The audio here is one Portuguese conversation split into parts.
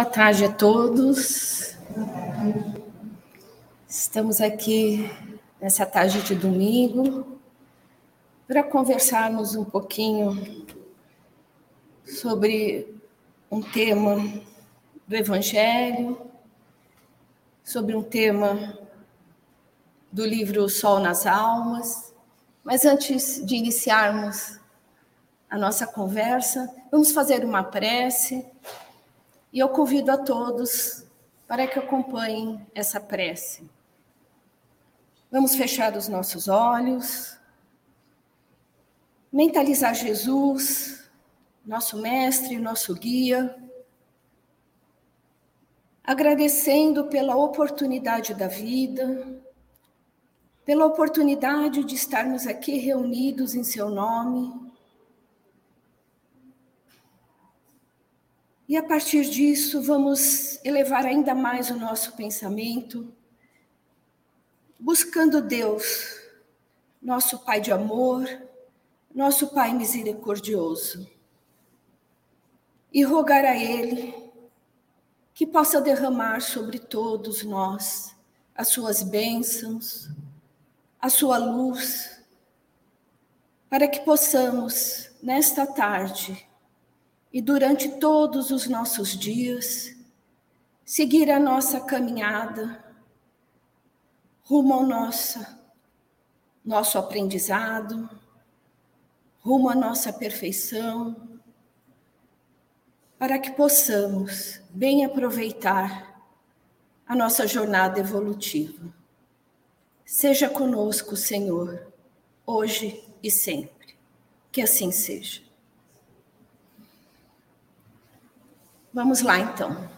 Boa tarde a todos. Estamos aqui nessa tarde de domingo para conversarmos um pouquinho sobre um tema do Evangelho, sobre um tema do livro Sol nas Almas. Mas antes de iniciarmos a nossa conversa, vamos fazer uma prece e eu convido a todos para que acompanhem essa prece. Vamos fechar os nossos olhos, mentalizar Jesus, nosso mestre, nosso guia, agradecendo pela oportunidade da vida, pela oportunidade de estarmos aqui reunidos em seu nome E a partir disso, vamos elevar ainda mais o nosso pensamento, buscando Deus, nosso Pai de amor, nosso Pai misericordioso, e rogar a Ele que possa derramar sobre todos nós as suas bênçãos, a sua luz, para que possamos, nesta tarde, e durante todos os nossos dias, seguir a nossa caminhada rumo ao nosso, nosso aprendizado, rumo à nossa perfeição, para que possamos bem aproveitar a nossa jornada evolutiva. Seja conosco, Senhor, hoje e sempre. Que assim seja. Vamos lá, então.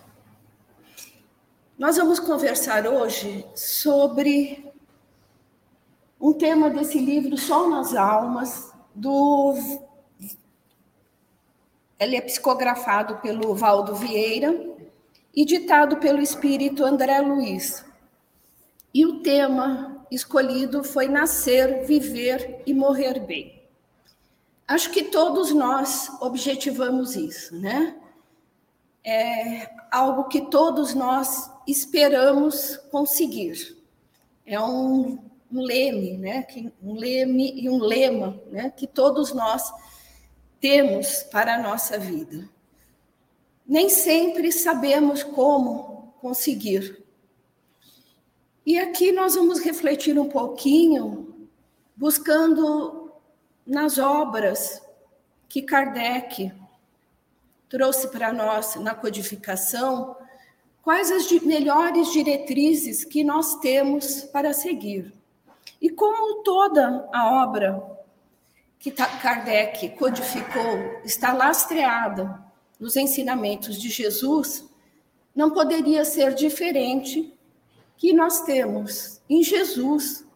Nós vamos conversar hoje sobre um tema desse livro, Sol nas Almas, do. Ele é psicografado pelo Valdo Vieira e ditado pelo espírito André Luiz. E o tema escolhido foi Nascer, Viver e Morrer Bem. Acho que todos nós objetivamos isso, né? É algo que todos nós esperamos conseguir. É um, um leme, né? um leme e um lema né? que todos nós temos para a nossa vida. Nem sempre sabemos como conseguir. E aqui nós vamos refletir um pouquinho, buscando nas obras que Kardec trouxe para nós na codificação quais as melhores diretrizes que nós temos para seguir. E como toda a obra que Kardec codificou está lastreada nos ensinamentos de Jesus, não poderia ser diferente que nós temos em Jesus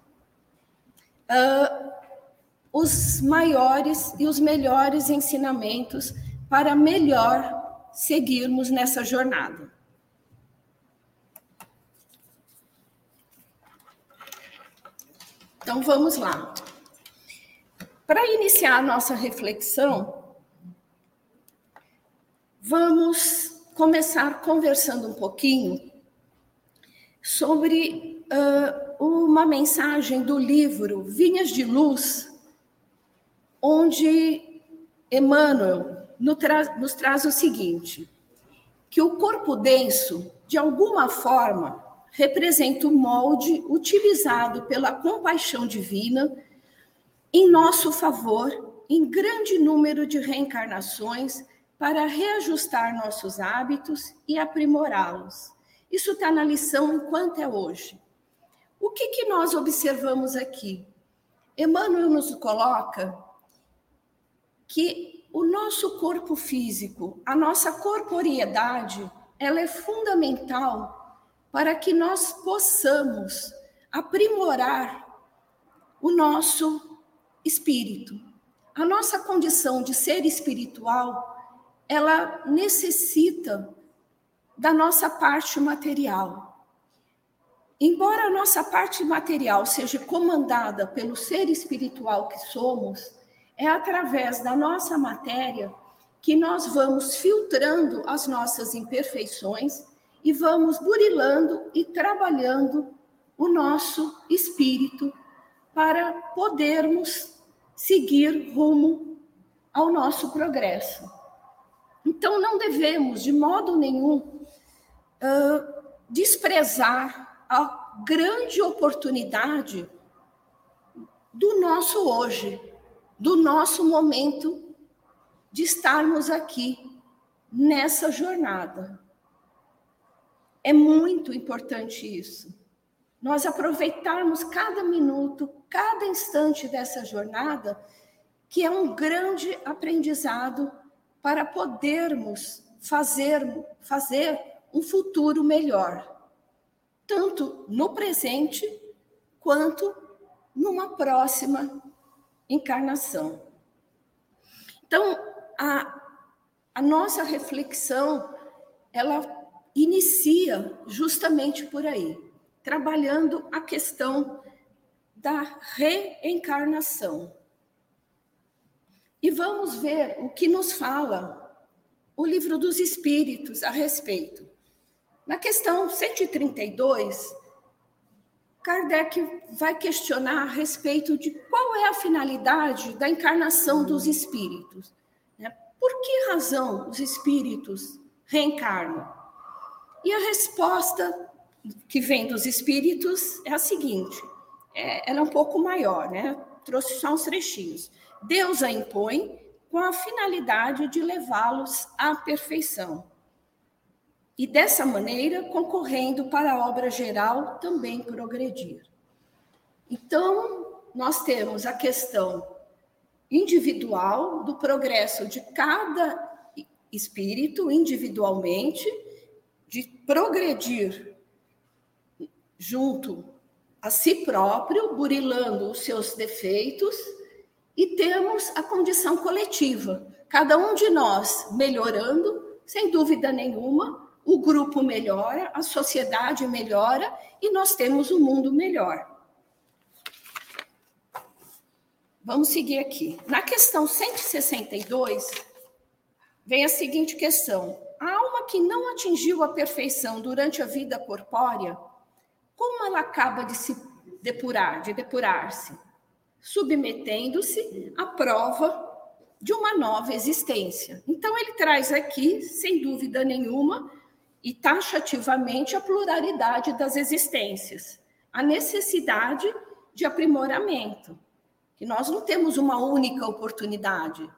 uh, os maiores e os melhores ensinamentos para melhor seguirmos nessa jornada. Então vamos lá. Para iniciar a nossa reflexão, vamos começar conversando um pouquinho sobre uh, uma mensagem do livro Vinhas de Luz, onde Emmanuel nos traz o seguinte: que o corpo denso, de alguma forma, representa o molde utilizado pela compaixão divina em nosso favor em grande número de reencarnações para reajustar nossos hábitos e aprimorá-los. Isso está na lição enquanto é hoje. O que, que nós observamos aqui? Emmanuel nos coloca que o nosso corpo físico, a nossa corporeidade, ela é fundamental para que nós possamos aprimorar o nosso espírito. A nossa condição de ser espiritual, ela necessita da nossa parte material. Embora a nossa parte material seja comandada pelo ser espiritual que somos, é através da nossa matéria que nós vamos filtrando as nossas imperfeições e vamos burilando e trabalhando o nosso espírito para podermos seguir rumo ao nosso progresso. Então, não devemos, de modo nenhum, uh, desprezar a grande oportunidade do nosso hoje, do nosso momento de estarmos aqui nessa jornada. É muito importante isso. Nós aproveitarmos cada minuto, cada instante dessa jornada, que é um grande aprendizado para podermos fazer, fazer um futuro melhor, tanto no presente quanto numa próxima encarnação. Então, a, a nossa reflexão, ela inicia justamente por aí, trabalhando a questão da reencarnação. E vamos ver o que nos fala o livro dos Espíritos a respeito. Na questão 132, Kardec vai questionar a respeito de qual é a finalidade da encarnação dos espíritos. Né? Por que razão os espíritos reencarnam? E a resposta que vem dos espíritos é a seguinte: é, ela é um pouco maior, né? Trouxe só uns trechinhos. Deus a impõe com a finalidade de levá-los à perfeição e dessa maneira concorrendo para a obra geral também progredir. Então, nós temos a questão individual do progresso de cada espírito individualmente, de progredir junto a si próprio, burilando os seus defeitos, e temos a condição coletiva, cada um de nós melhorando, sem dúvida nenhuma, o grupo melhora, a sociedade melhora e nós temos um mundo melhor. Vamos seguir aqui. Na questão 162, vem a seguinte questão: a alma que não atingiu a perfeição durante a vida corpórea, como ela acaba de se depurar, de depurar-se? Submetendo-se à prova de uma nova existência. Então, ele traz aqui, sem dúvida nenhuma, e taxativamente a pluralidade das existências, a necessidade de aprimoramento, que nós não temos uma única oportunidade.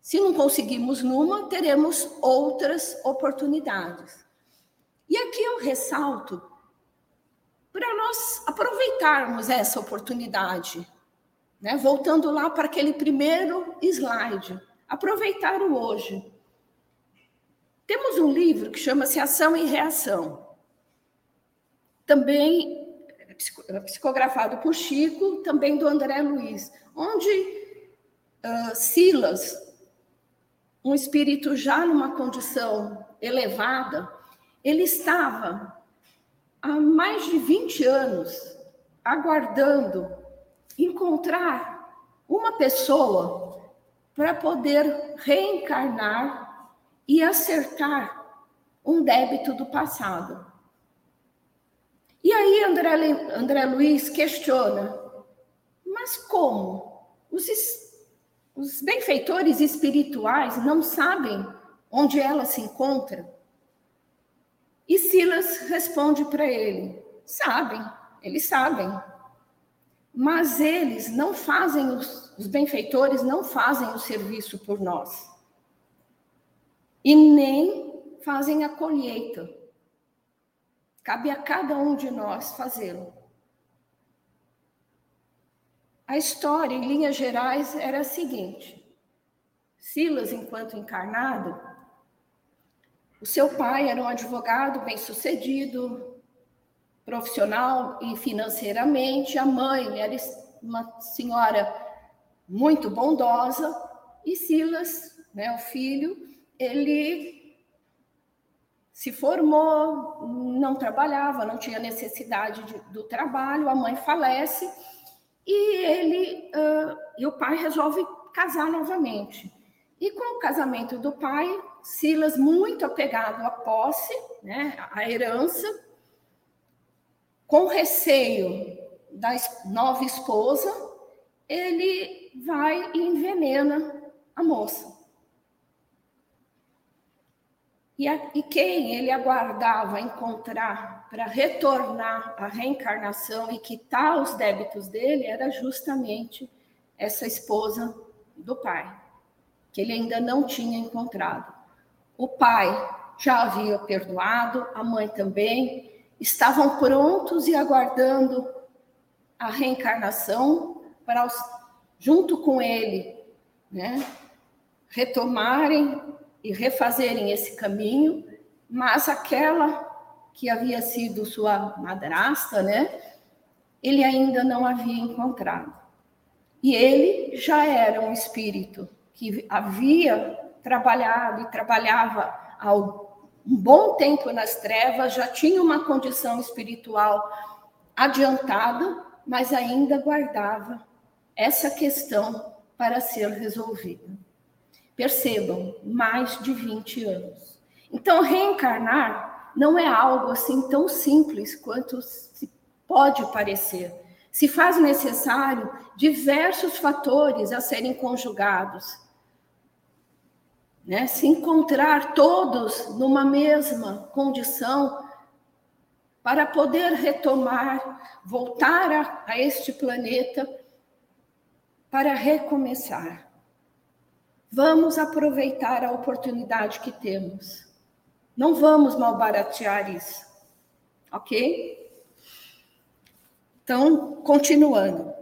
Se não conseguimos numa, teremos outras oportunidades. E aqui eu ressalto para nós aproveitarmos essa oportunidade, né? voltando lá para aquele primeiro slide, aproveitar o hoje. Temos um livro que chama-se Ação e Reação. Também psicografado por Chico, também do André Luiz, onde uh, Silas, um espírito já numa condição elevada, ele estava há mais de 20 anos aguardando encontrar uma pessoa para poder reencarnar e acertar um débito do passado. E aí André, André Luiz questiona, mas como? Os, os benfeitores espirituais não sabem onde ela se encontra? E Silas responde para ele: sabem, eles sabem. Mas eles não fazem, os, os benfeitores não fazem o serviço por nós e nem fazem a colheita. Cabe a cada um de nós fazê-lo. A história, em linhas gerais, era a seguinte: Silas, enquanto encarnado, o seu pai era um advogado bem-sucedido, profissional e financeiramente, a mãe era uma senhora muito bondosa, e Silas, né, o filho, ele se formou, não trabalhava, não tinha necessidade de, do trabalho, a mãe falece e ele uh, e o pai resolve casar novamente. E com o casamento do pai, Silas, muito apegado à posse, né, à herança, com receio da nova esposa, ele vai e envenena a moça. E, a, e quem ele aguardava encontrar para retornar à reencarnação e quitar os débitos dele era justamente essa esposa do pai, que ele ainda não tinha encontrado. O pai já havia perdoado, a mãe também, estavam prontos e aguardando a reencarnação para, junto com ele, né, retomarem e refazerem esse caminho, mas aquela que havia sido sua madrasta, né, ele ainda não havia encontrado. E ele já era um espírito que havia trabalhado e trabalhava há um bom tempo nas trevas, já tinha uma condição espiritual adiantada, mas ainda guardava essa questão para ser resolvida. Percebam, mais de 20 anos. Então, reencarnar não é algo assim tão simples quanto se pode parecer. Se faz necessário diversos fatores a serem conjugados. Né? Se encontrar todos numa mesma condição para poder retomar, voltar a, a este planeta para recomeçar. Vamos aproveitar a oportunidade que temos. Não vamos malbaratear isso. Ok? Então, continuando.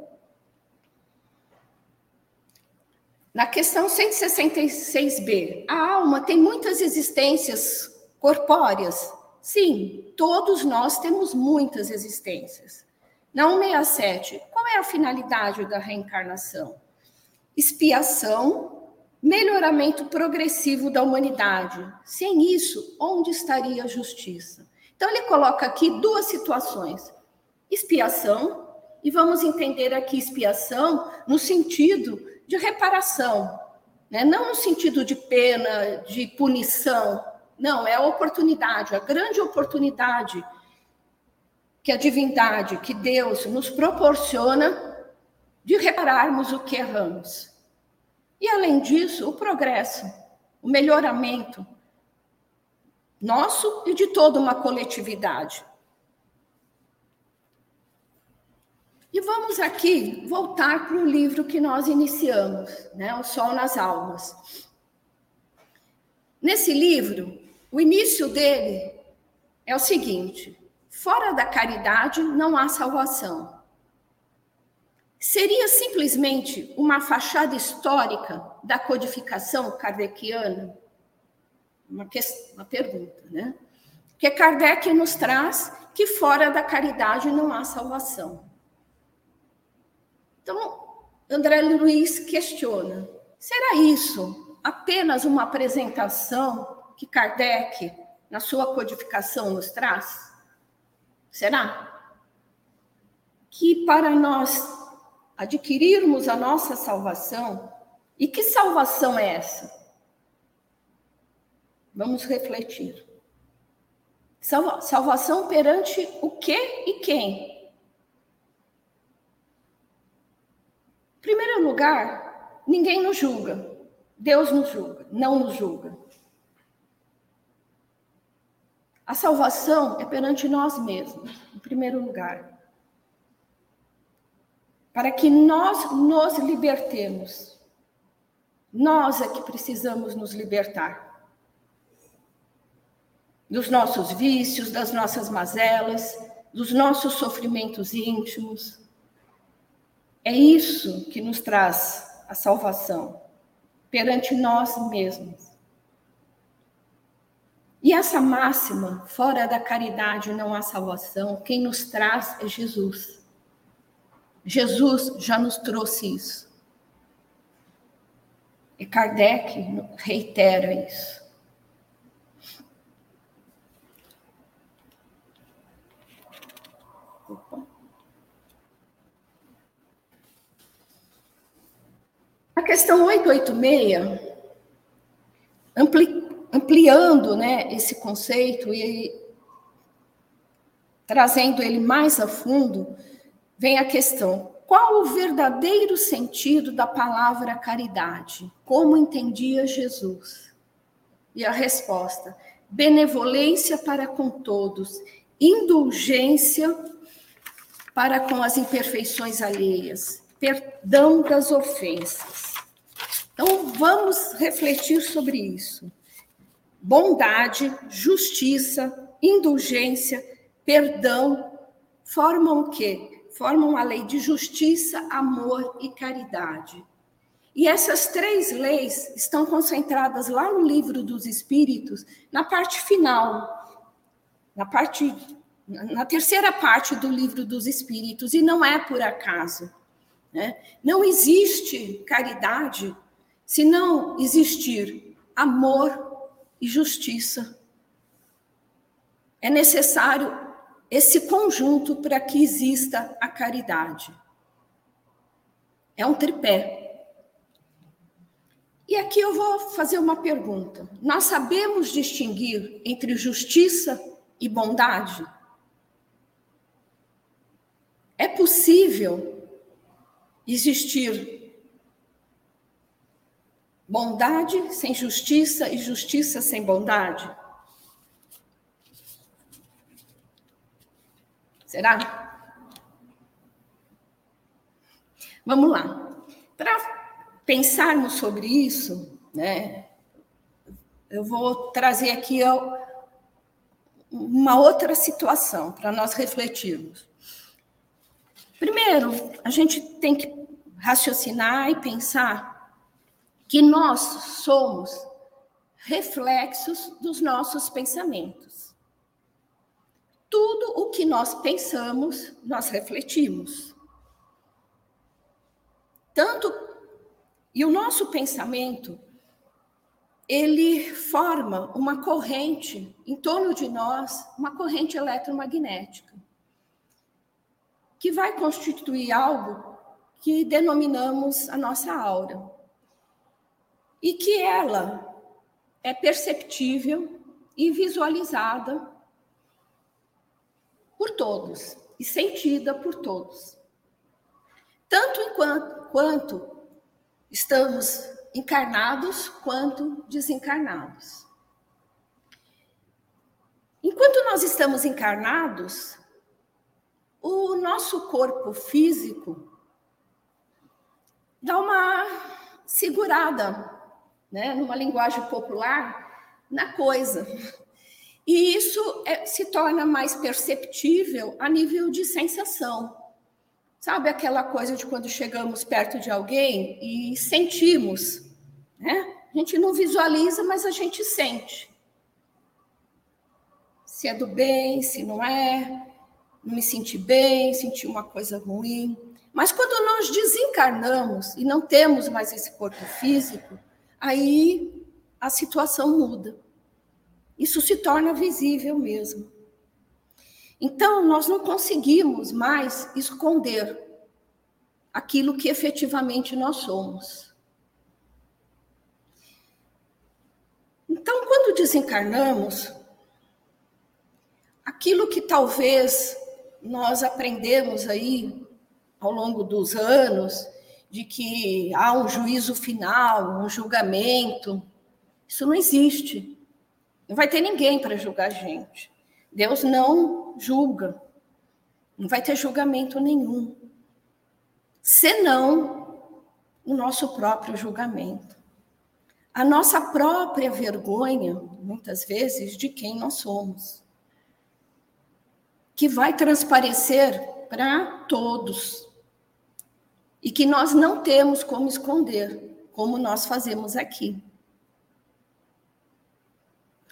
Na questão 166b, a alma tem muitas existências corpóreas. Sim, todos nós temos muitas existências. Na 167, qual é a finalidade da reencarnação? Expiação melhoramento progressivo da humanidade. Sem isso, onde estaria a justiça? Então, ele coloca aqui duas situações: expiação, e vamos entender aqui expiação no sentido de reparação, né? não no sentido de pena, de punição. Não, é a oportunidade, a grande oportunidade que a divindade, que Deus nos proporciona de repararmos o que erramos. E, além disso, o progresso, o melhoramento nosso e de toda uma coletividade. E vamos aqui voltar para o livro que nós iniciamos, né? O Sol nas Almas. Nesse livro, o início dele é o seguinte: fora da caridade não há salvação. Seria simplesmente uma fachada histórica da codificação kardeciana? Uma, uma pergunta, né? Que Kardec nos traz que fora da caridade não há salvação. Então, André Luiz questiona: será isso apenas uma apresentação que Kardec, na sua codificação, nos traz? Será? Que para nós adquirirmos a nossa salvação. E que salvação é essa? Vamos refletir. Salva salvação perante o que e quem? Em primeiro lugar, ninguém nos julga. Deus nos julga, não nos julga. A salvação é perante nós mesmos, em primeiro lugar para que nós nos libertemos. Nós é que precisamos nos libertar dos nossos vícios, das nossas mazelas, dos nossos sofrimentos íntimos. É isso que nos traz a salvação perante nós mesmos. E essa máxima, fora da caridade não há salvação, quem nos traz é Jesus. Jesus já nos trouxe isso. E Kardec reitera isso. A questão 886 ampli, ampliando né, esse conceito e trazendo ele mais a fundo, vem a questão: qual o verdadeiro sentido da palavra caridade? Como entendia Jesus? E a resposta: benevolência para com todos, indulgência para com as imperfeições alheias, perdão das ofensas. Então, vamos refletir sobre isso. Bondade, justiça, indulgência, perdão formam o quê? Formam a lei de justiça, amor e caridade. E essas três leis estão concentradas lá no livro dos Espíritos, na parte final, na parte na terceira parte do livro dos Espíritos, e não é por acaso. Né? Não existe caridade se não existir amor e justiça. É necessário esse conjunto para que exista a caridade. É um tripé. E aqui eu vou fazer uma pergunta. Nós sabemos distinguir entre justiça e bondade? É possível existir bondade sem justiça e justiça sem bondade? Será? Vamos lá. Para pensarmos sobre isso, né, eu vou trazer aqui uma outra situação para nós refletirmos. Primeiro, a gente tem que raciocinar e pensar que nós somos reflexos dos nossos pensamentos. Tudo o que nós pensamos, nós refletimos. Tanto e o nosso pensamento, ele forma uma corrente em torno de nós, uma corrente eletromagnética, que vai constituir algo que denominamos a nossa aura. E que ela é perceptível e visualizada por todos e sentida por todos. Tanto enquanto, quanto Estamos encarnados quanto desencarnados. Enquanto nós estamos encarnados, o nosso corpo físico dá uma segurada, né, numa linguagem popular, na coisa. E isso é, se torna mais perceptível a nível de sensação. Sabe aquela coisa de quando chegamos perto de alguém e sentimos, né? A gente não visualiza, mas a gente sente. Se é do bem, se não é, não me senti bem, senti uma coisa ruim. Mas quando nós desencarnamos e não temos mais esse corpo físico, aí a situação muda. Isso se torna visível mesmo. Então, nós não conseguimos mais esconder aquilo que efetivamente nós somos. Então, quando desencarnamos, aquilo que talvez nós aprendemos aí ao longo dos anos, de que há um juízo final, um julgamento, isso não existe. Não vai ter ninguém para julgar a gente. Deus não julga. Não vai ter julgamento nenhum. Senão o nosso próprio julgamento. A nossa própria vergonha, muitas vezes, de quem nós somos. Que vai transparecer para todos. E que nós não temos como esconder, como nós fazemos aqui.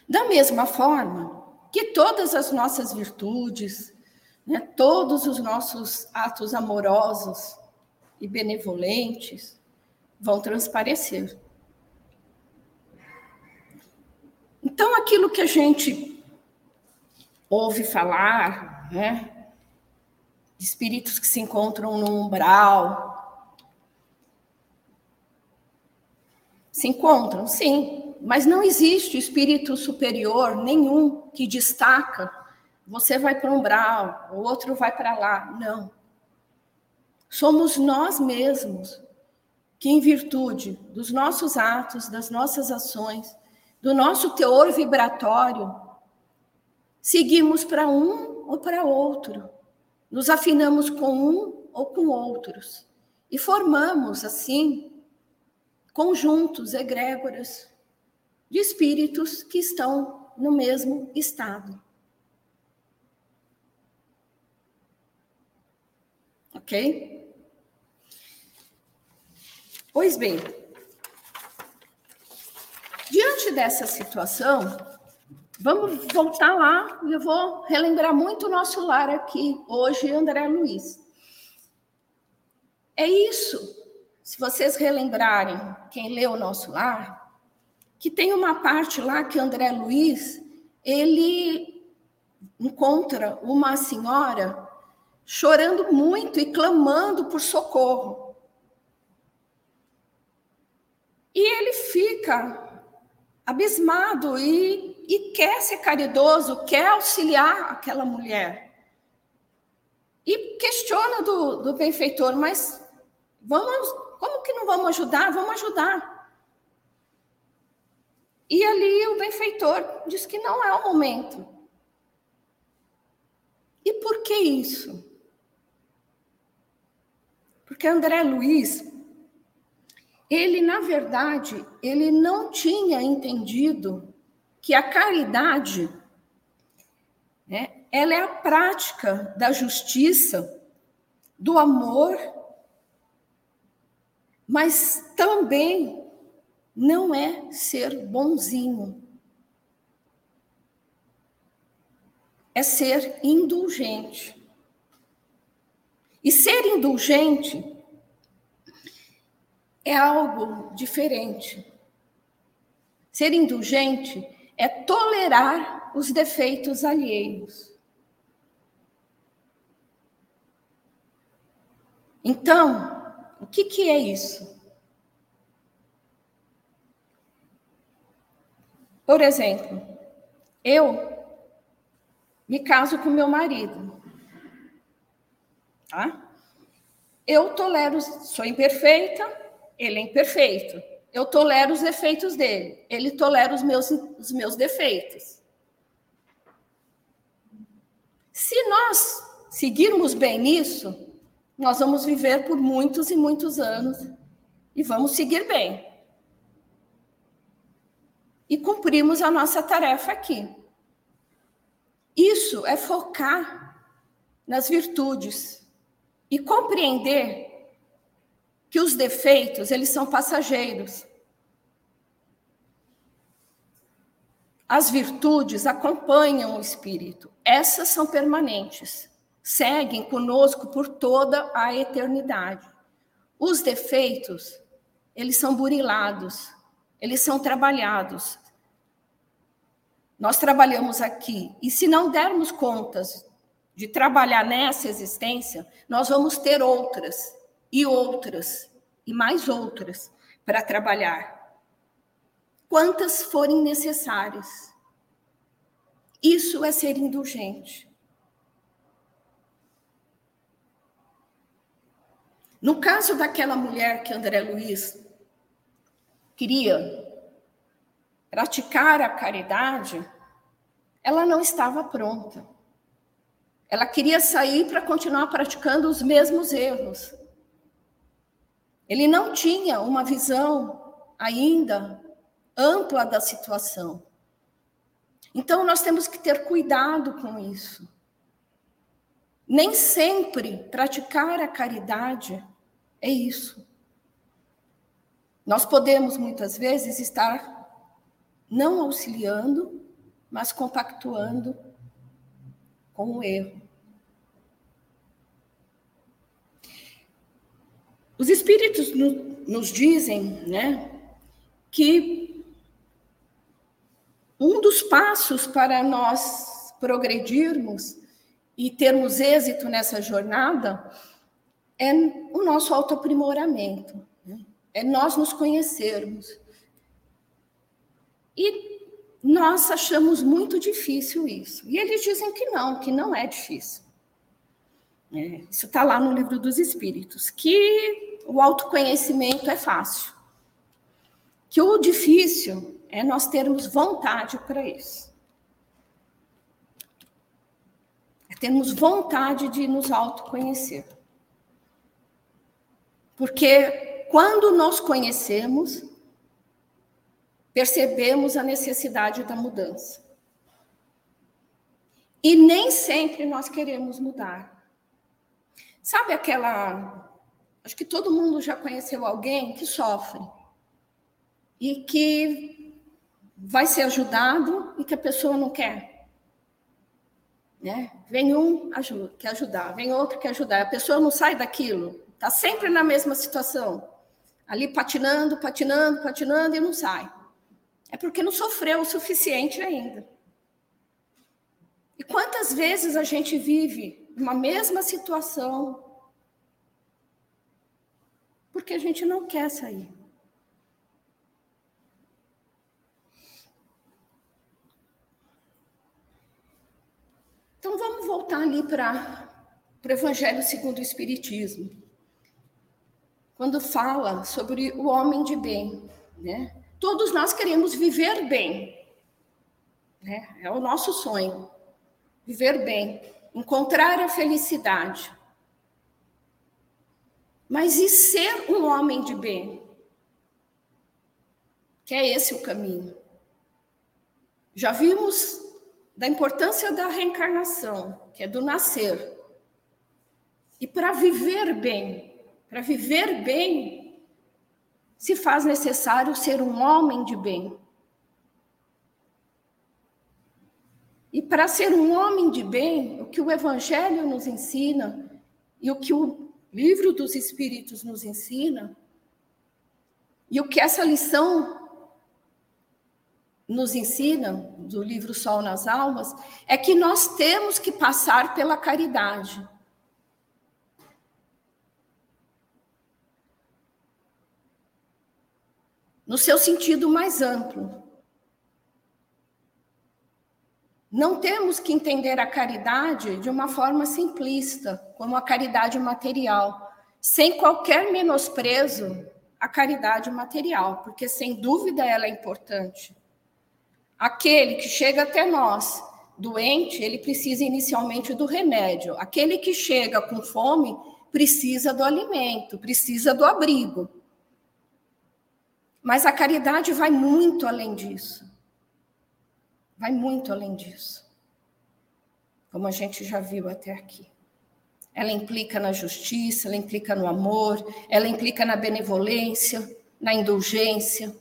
Da mesma forma, que todas as nossas virtudes, né, todos os nossos atos amorosos e benevolentes vão transparecer. Então, aquilo que a gente ouve falar, né, de espíritos que se encontram no umbral, se encontram, sim, mas não existe espírito superior nenhum que destaca. Você vai para um umbral, o outro vai para lá. Não. Somos nós mesmos que, em virtude dos nossos atos, das nossas ações, do nosso teor vibratório, seguimos para um ou para outro, nos afinamos com um ou com outros e formamos, assim, conjuntos, egrégoras de espíritos que estão no mesmo estado. Ok? Pois bem, diante dessa situação, vamos voltar lá eu vou relembrar muito o nosso lar aqui, hoje, André Luiz. É isso se vocês relembrarem, quem leu o nosso lar, que tem uma parte lá que André Luiz, ele encontra uma senhora chorando muito e clamando por socorro. E ele fica abismado e, e quer ser caridoso, quer auxiliar aquela mulher. E questiona do, do benfeitor, mas vamos como que não vamos ajudar? Vamos ajudar. E ali o benfeitor diz que não é o momento. E por que isso? Porque André Luiz, ele, na verdade, ele não tinha entendido que a caridade, né, ela é a prática da justiça, do amor mas também não é ser bonzinho. É ser indulgente. E ser indulgente é algo diferente. Ser indulgente é tolerar os defeitos alheios. Então, o que, que é isso? Por exemplo, eu me caso com meu marido. Tá? Eu tolero, sou imperfeita, ele é imperfeito. Eu tolero os defeitos dele, ele tolera os meus, os meus defeitos. Se nós seguirmos bem nisso, nós vamos viver por muitos e muitos anos e vamos seguir bem. E cumprimos a nossa tarefa aqui. Isso é focar nas virtudes e compreender que os defeitos, eles são passageiros. As virtudes acompanham o espírito, essas são permanentes seguem conosco por toda a eternidade. Os defeitos, eles são burilados, eles são trabalhados. Nós trabalhamos aqui, e se não dermos contas de trabalhar nessa existência, nós vamos ter outras, e outras, e mais outras para trabalhar. Quantas forem necessárias. Isso é ser indulgente. No caso daquela mulher que André Luiz queria praticar a caridade, ela não estava pronta. Ela queria sair para continuar praticando os mesmos erros. Ele não tinha uma visão ainda ampla da situação. Então, nós temos que ter cuidado com isso. Nem sempre praticar a caridade é isso. Nós podemos, muitas vezes, estar não auxiliando, mas compactuando com o erro. Os espíritos nos dizem né, que um dos passos para nós progredirmos e termos êxito nessa jornada é o nosso autoaprimoramento? É nós nos conhecermos. E nós achamos muito difícil isso. E eles dizem que não, que não é difícil. É, isso está lá no livro dos Espíritos, que o autoconhecimento é fácil. Que o difícil é nós termos vontade para isso. É termos vontade de nos autoconhecer. Porque quando nós conhecemos, percebemos a necessidade da mudança. E nem sempre nós queremos mudar. Sabe aquela. Acho que todo mundo já conheceu alguém que sofre e que vai ser ajudado e que a pessoa não quer. Né? Vem um ajuda, quer ajudar, vem outro quer ajudar. A pessoa não sai daquilo, está sempre na mesma situação, ali patinando, patinando, patinando e não sai é porque não sofreu o suficiente ainda. E quantas vezes a gente vive uma mesma situação porque a gente não quer sair. Então vamos voltar ali para o Evangelho segundo o Espiritismo. Quando fala sobre o homem de bem, né? Todos nós queremos viver bem. Né? É o nosso sonho. Viver bem, encontrar a felicidade. Mas e ser um homem de bem? Que é esse o caminho. Já vimos da importância da reencarnação, que é do nascer. E para viver bem, para viver bem, se faz necessário ser um homem de bem. E para ser um homem de bem, o que o Evangelho nos ensina e o que o livro dos Espíritos nos ensina, e o que essa lição nos ensina, do livro Sol nas Almas, é que nós temos que passar pela caridade. No seu sentido mais amplo. Não temos que entender a caridade de uma forma simplista, como a caridade material, sem qualquer menosprezo à caridade material, porque sem dúvida ela é importante. Aquele que chega até nós doente, ele precisa inicialmente do remédio. Aquele que chega com fome precisa do alimento, precisa do abrigo. Mas a caridade vai muito além disso. Vai muito além disso. Como a gente já viu até aqui. Ela implica na justiça, ela implica no amor, ela implica na benevolência, na indulgência.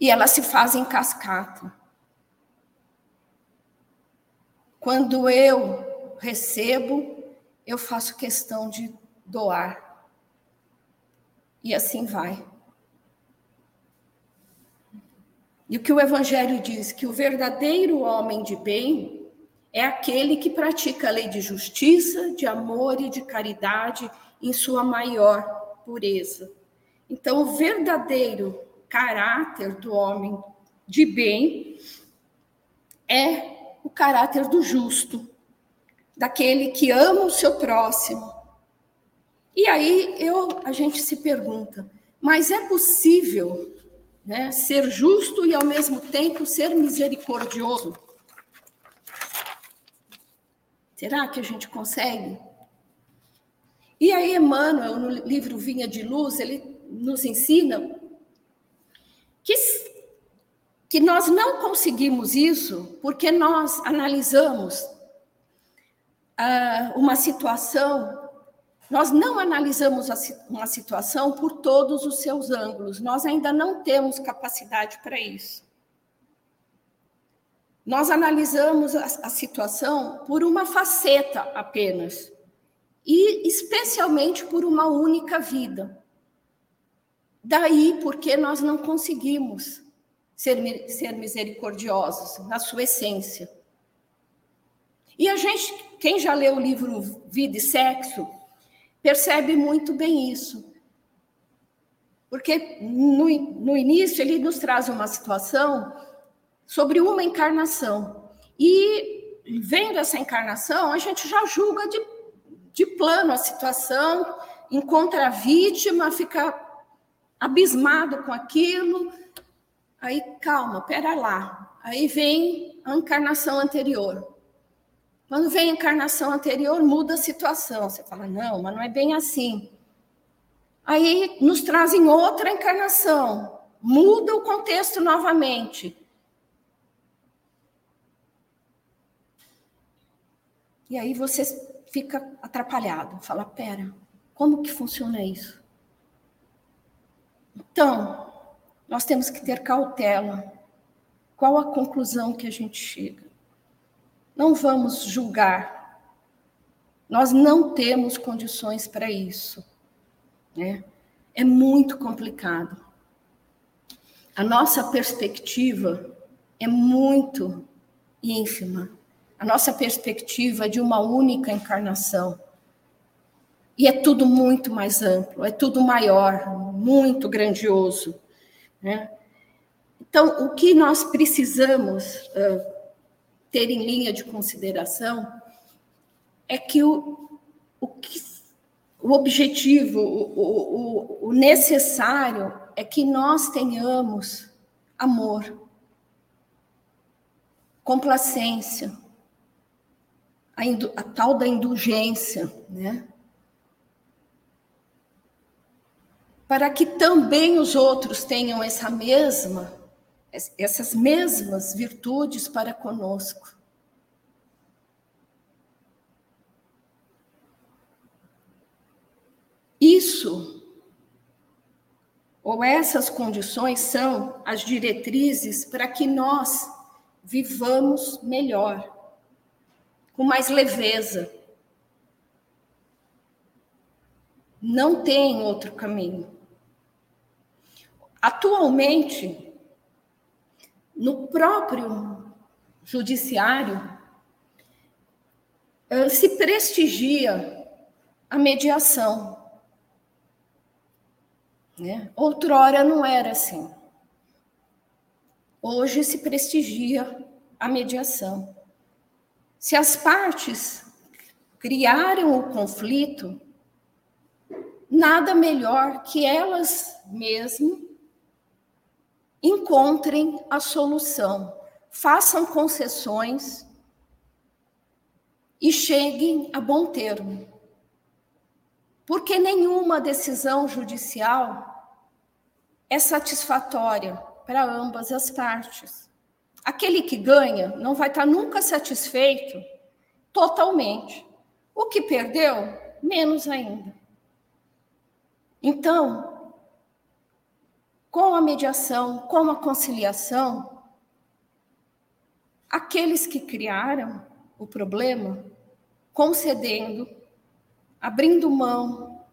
E ela se faz em cascata. Quando eu recebo, eu faço questão de doar e assim vai. E o que o Evangelho diz? Que o verdadeiro homem de bem é aquele que pratica a lei de justiça, de amor e de caridade em sua maior pureza. Então, o verdadeiro caráter do homem de bem é o caráter do justo, daquele que ama o seu próximo, e aí eu, a gente se pergunta, mas é possível né, ser justo e ao mesmo tempo ser misericordioso? Será que a gente consegue? E aí Emmanuel, no livro Vinha de Luz, ele nos ensina que, que nós não conseguimos isso porque nós analisamos uh, uma situação nós não analisamos uma situação por todos os seus ângulos, nós ainda não temos capacidade para isso. Nós analisamos a, situação por uma faceta apenas, e especialmente por uma única vida. Daí porque nós não conseguimos ser, ser misericordiosos na sua essência. E a gente, quem já leu o livro Vida e Sexo, percebe muito bem isso. Porque no, no início ele nos traz uma situação sobre uma encarnação. E vendo essa encarnação, a gente já julga de, de plano a situação, encontra a vítima, fica abismado com aquilo. Aí, calma, pera lá. Aí vem a encarnação anterior. Quando vem a encarnação anterior, muda a situação. Você fala, não, mas não é bem assim. Aí nos trazem outra encarnação, muda o contexto novamente. E aí você fica atrapalhado, fala, pera, como que funciona isso? Então, nós temos que ter cautela. Qual a conclusão que a gente chega? Não vamos julgar. Nós não temos condições para isso. Né? É muito complicado. A nossa perspectiva é muito ínfima. A nossa perspectiva é de uma única encarnação. E é tudo muito mais amplo, é tudo maior, muito grandioso. Né? Então, o que nós precisamos uh, ter em linha de consideração é que o, o, que, o objetivo, o, o, o necessário é que nós tenhamos amor, complacência, a, indu, a tal da indulgência, né? Para que também os outros tenham essa mesma essas mesmas virtudes para conosco. Isso, ou essas condições, são as diretrizes para que nós vivamos melhor, com mais leveza. Não tem outro caminho. Atualmente, no próprio judiciário, eh, se prestigia a mediação. Né? Outrora não era assim. Hoje se prestigia a mediação. Se as partes criaram o conflito, nada melhor que elas mesmas encontrem a solução, façam concessões e cheguem a bom termo. Porque nenhuma decisão judicial é satisfatória para ambas as partes. Aquele que ganha não vai estar nunca satisfeito totalmente. O que perdeu, menos ainda. Então, com a mediação, com a conciliação, aqueles que criaram o problema, concedendo, abrindo mão,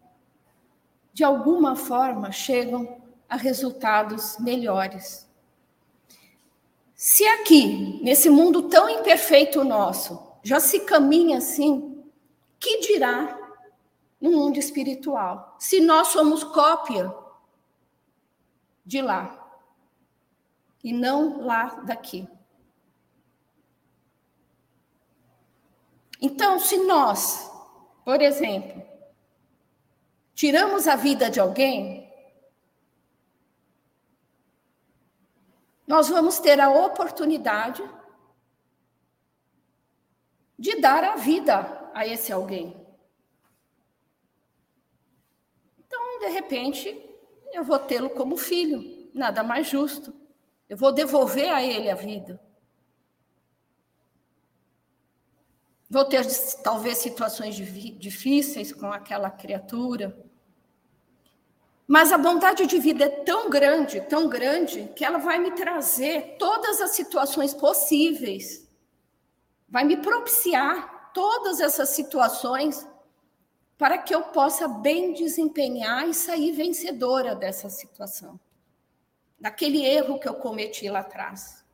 de alguma forma chegam a resultados melhores. Se aqui, nesse mundo tão imperfeito nosso, já se caminha assim, que dirá no mundo espiritual? Se nós somos cópia de lá e não lá daqui. Então, se nós, por exemplo, tiramos a vida de alguém, nós vamos ter a oportunidade de dar a vida a esse alguém. Então, de repente, eu vou tê-lo como filho, nada mais justo. Eu vou devolver a ele a vida. Vou ter talvez situações difíceis com aquela criatura. Mas a bondade de vida é tão grande, tão grande, que ela vai me trazer todas as situações possíveis. Vai me propiciar todas essas situações para que eu possa bem desempenhar e sair vencedora dessa situação, daquele erro que eu cometi lá atrás.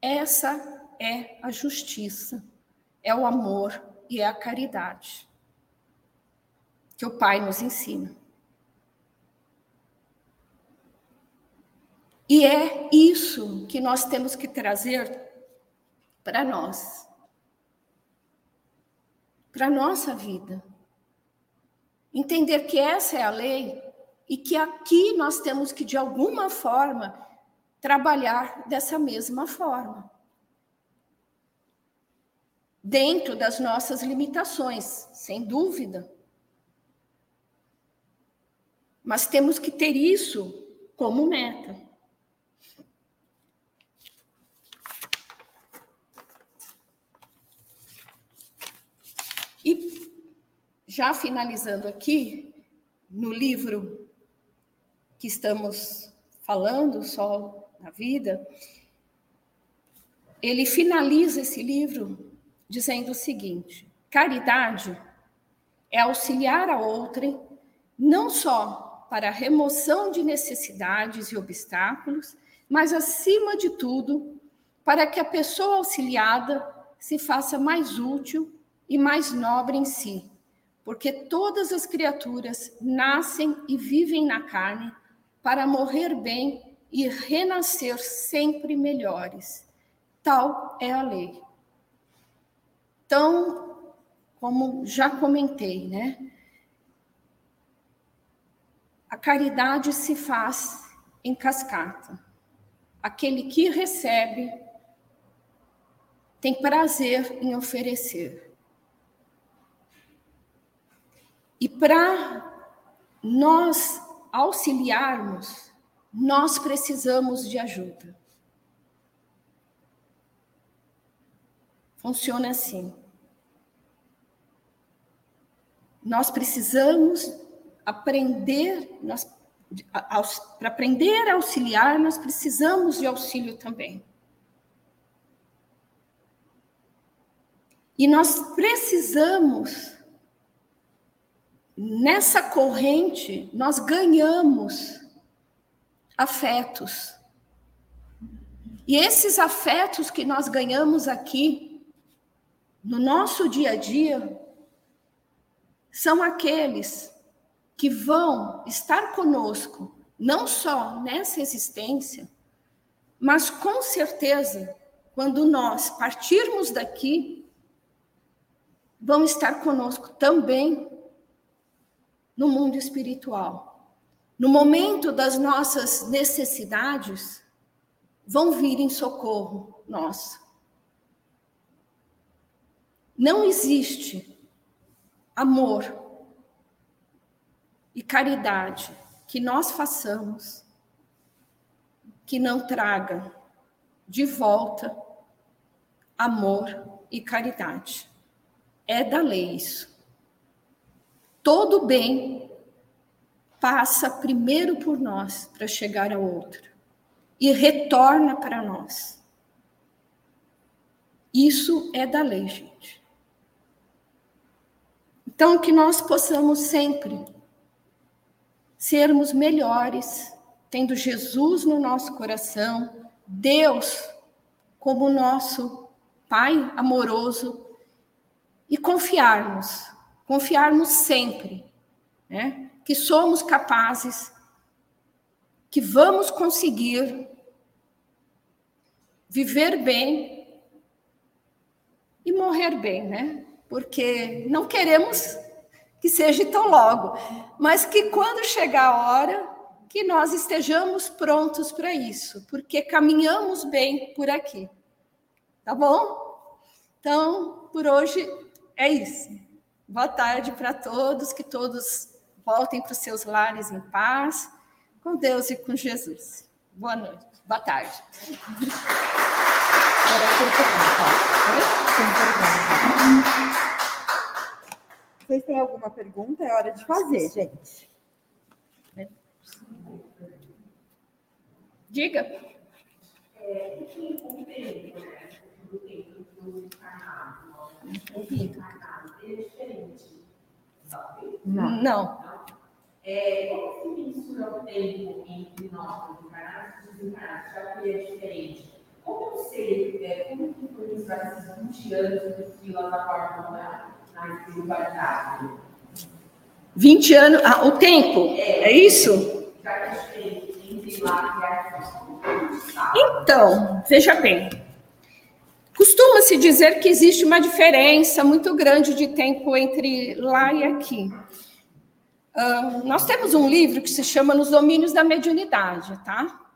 Essa é a justiça, é o amor e é a caridade que o Pai nos ensina. E é isso que nós temos que trazer para nós, para a nossa vida. Entender que essa é a lei e que aqui nós temos que, de alguma forma, trabalhar dessa mesma forma. Dentro das nossas limitações, sem dúvida. Mas temos que ter isso como meta. E já finalizando aqui, no livro que estamos falando, Sol na Vida, ele finaliza esse livro dizendo o seguinte: caridade é auxiliar a outrem não só para a remoção de necessidades e obstáculos, mas acima de tudo, para que a pessoa auxiliada se faça mais útil e mais nobre em si, porque todas as criaturas nascem e vivem na carne para morrer bem e renascer sempre melhores. Tal é a lei. Então, como já comentei, né? A caridade se faz em cascata. Aquele que recebe tem prazer em oferecer. E para nós auxiliarmos, nós precisamos de ajuda. Funciona assim. Nós precisamos aprender, para aprender a auxiliar, nós precisamos de auxílio também. E nós precisamos nessa corrente, nós ganhamos afetos. E esses afetos que nós ganhamos aqui, no nosso dia a dia, são aqueles que vão estar conosco, não só nessa existência, mas com certeza, quando nós partirmos daqui, vão estar conosco também no mundo espiritual. No momento das nossas necessidades, vão vir em socorro nosso. Não existe amor e caridade que nós façamos que não traga de volta amor e caridade. É da lei isso. Todo bem passa primeiro por nós para chegar ao outro e retorna para nós. Isso é da lei, gente. Então, que nós possamos sempre sermos melhores, tendo Jesus no nosso coração, Deus como nosso Pai amoroso e confiarmos confiarmos sempre, né? que somos capazes, que vamos conseguir viver bem e morrer bem, né? Porque não queremos que seja tão logo, mas que quando chegar a hora, que nós estejamos prontos para isso, porque caminhamos bem por aqui. Tá bom? Então, por hoje é isso. Boa tarde para todos, que todos voltem para os seus lares em paz, com Deus e com Jesus. Boa noite, boa tarde. Vocês têm alguma pergunta? É hora de fazer, gente. Diga. É, o que o tempo do carnaval? é diferente, sabe? Não. É, como se mistura o tempo entre nós, encarnados e desencarnados, já que é diferente? Como você, é, como que foi esses 20 anos de fila da forma moral? na espiritualidade? 20 anos. Ah, o tempo? É, é isso? Já que a gente entre lá e aqui. Tá. Então, veja bem. Costuma-se dizer que existe uma diferença muito grande de tempo entre lá e aqui. Uh, nós temos um livro que se chama Nos Domínios da Mediunidade, tá?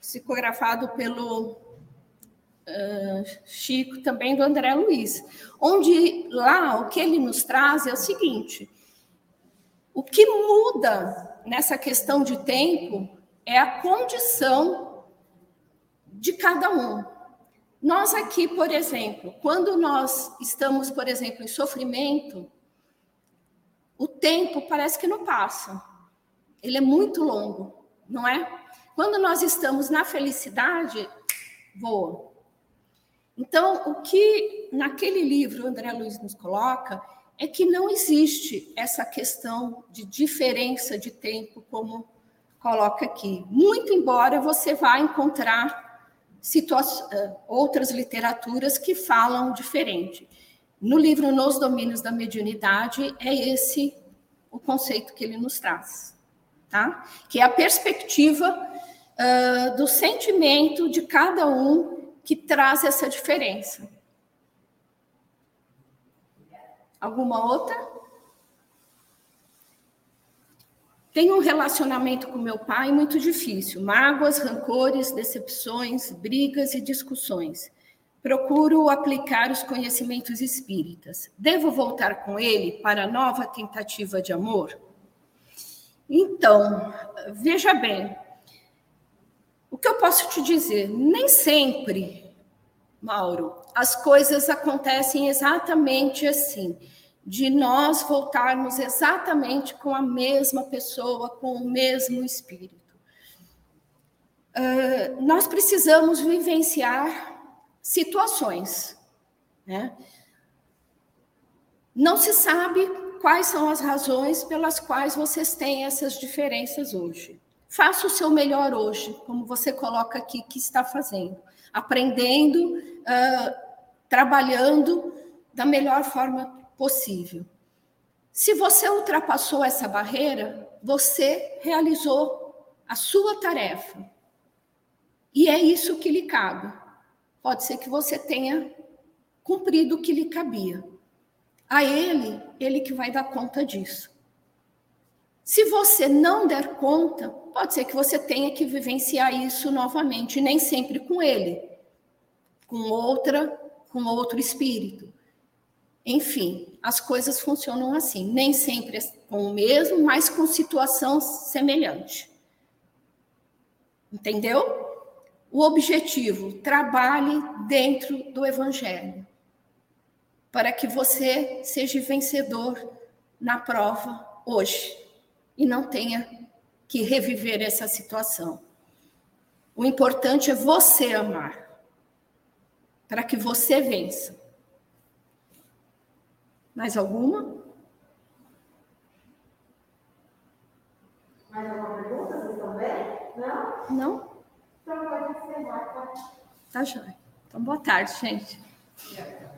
Psicografado pelo uh, Chico, também do André Luiz, onde lá o que ele nos traz é o seguinte: o que muda nessa questão de tempo é a condição de cada um. Nós aqui, por exemplo, quando nós estamos, por exemplo, em sofrimento, o tempo parece que não passa. Ele é muito longo, não é? Quando nós estamos na felicidade, voa. Então, o que naquele livro André Luiz nos coloca é que não existe essa questão de diferença de tempo, como coloca aqui. Muito embora você vá encontrar eh, outras literaturas que falam diferente. No livro Nos Domínios da Mediunidade, é esse o conceito que ele nos traz, tá? Que é a perspectiva uh, do sentimento de cada um que traz essa diferença. Alguma outra? Tenho um relacionamento com meu pai muito difícil, mágoas, rancores, decepções, brigas e discussões. Procuro aplicar os conhecimentos espíritas. Devo voltar com ele para nova tentativa de amor? Então, veja bem, o que eu posso te dizer? Nem sempre, Mauro, as coisas acontecem exatamente assim de nós voltarmos exatamente com a mesma pessoa, com o mesmo espírito. Uh, nós precisamos vivenciar situações. Né? Não se sabe quais são as razões pelas quais vocês têm essas diferenças hoje. Faça o seu melhor hoje, como você coloca aqui que está fazendo, aprendendo, uh, trabalhando da melhor forma possível. Se você ultrapassou essa barreira, você realizou a sua tarefa. E é isso que lhe cabe. Pode ser que você tenha cumprido o que lhe cabia. A ele, ele que vai dar conta disso. Se você não der conta, pode ser que você tenha que vivenciar isso novamente, nem sempre com ele, com outra, com outro espírito. Enfim, as coisas funcionam assim, nem sempre com o mesmo, mas com situação semelhante. Entendeu? O objetivo, trabalhe dentro do evangelho, para que você seja vencedor na prova hoje e não tenha que reviver essa situação. O importante é você amar, para que você vença. Mais alguma? Mais alguma pergunta? Vocês estão bem? Não? Não? Então pode encerrar. Tá joia. Então, boa tarde, gente. Yeah.